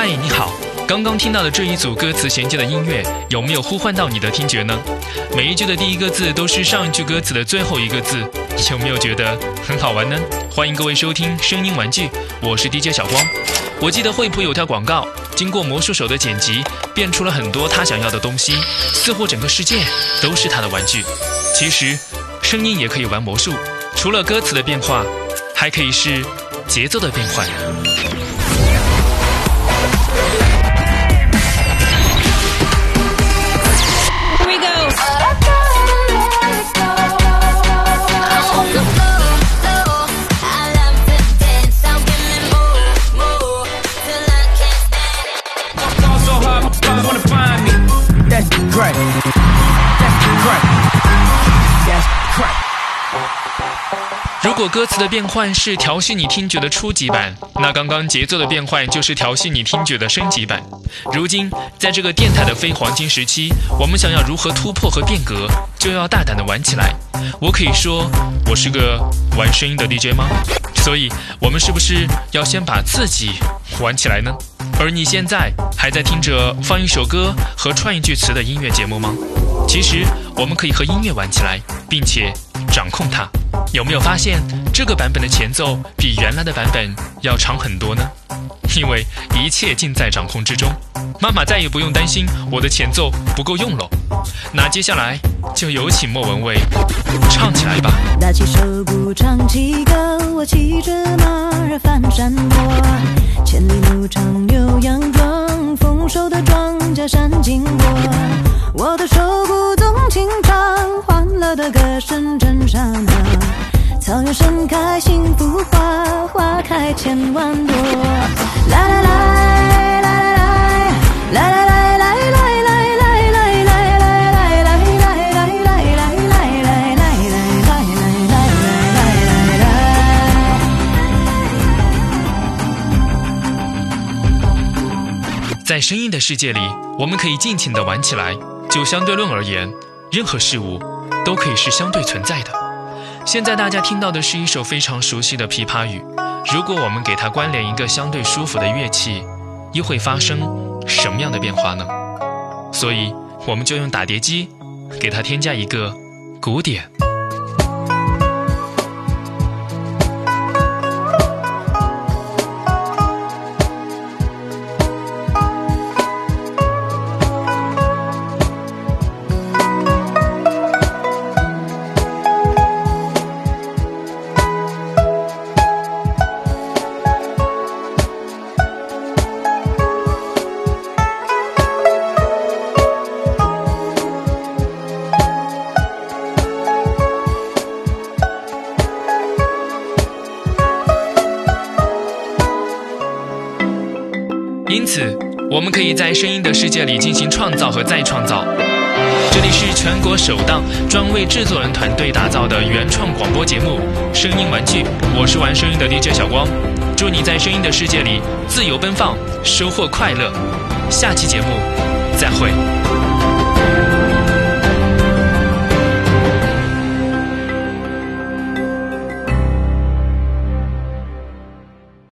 嗨，你好刚刚听到的这一组歌词衔接的音乐，有没有呼唤到你的听觉呢？每一句的第一个字都是上一句歌词的最后一个字，有没有觉得很好玩呢？欢迎各位收听声音玩具，我是 DJ 小光。我记得惠普有条广告，经过魔术手的剪辑，变出了很多他想要的东西，似乎整个世界都是他的玩具。其实，声音也可以玩魔术，除了歌词的变化，还可以是节奏的变换。如果歌词的变换是调戏你听觉的初级版，那刚刚节奏的变换就是调戏你听觉的升级版。如今，在这个电台的非黄金时期，我们想要如何突破和变革，就要大胆的玩起来。我可以说，我是个玩声音的 DJ 吗？所以，我们是不是要先把自己玩起来呢？而你现在还在听着放一首歌和串一句词的音乐节目吗？其实，我们可以和音乐玩起来，并且掌控它。有没有发现这个版本的前奏比原来的版本要长很多呢？因为一切尽在掌控之中，妈妈再也不用担心我的前奏不够用了。那接下来就有请莫文蔚唱起来吧。拿起手鼓，唱起歌，我骑着马儿翻山坡，千里路长牛盛开幸福花，花开千万朵，来来来来来来来来。在声音的世界里，我们可以尽情的玩起来。就相对论而言，任何事物都可以是相对存在的。现在大家听到的是一首非常熟悉的琵琶语。如果我们给它关联一个相对舒服的乐器，又会发生什么样的变化呢？所以，我们就用打碟机给它添加一个鼓点。因此，我们可以在声音的世界里进行创造和再创造。这里是全国首档专为制作人团队打造的原创广播节目《声音玩具》，我是玩声音的 DJ 小光。祝你在声音的世界里自由奔放，收获快乐。下期节目再会。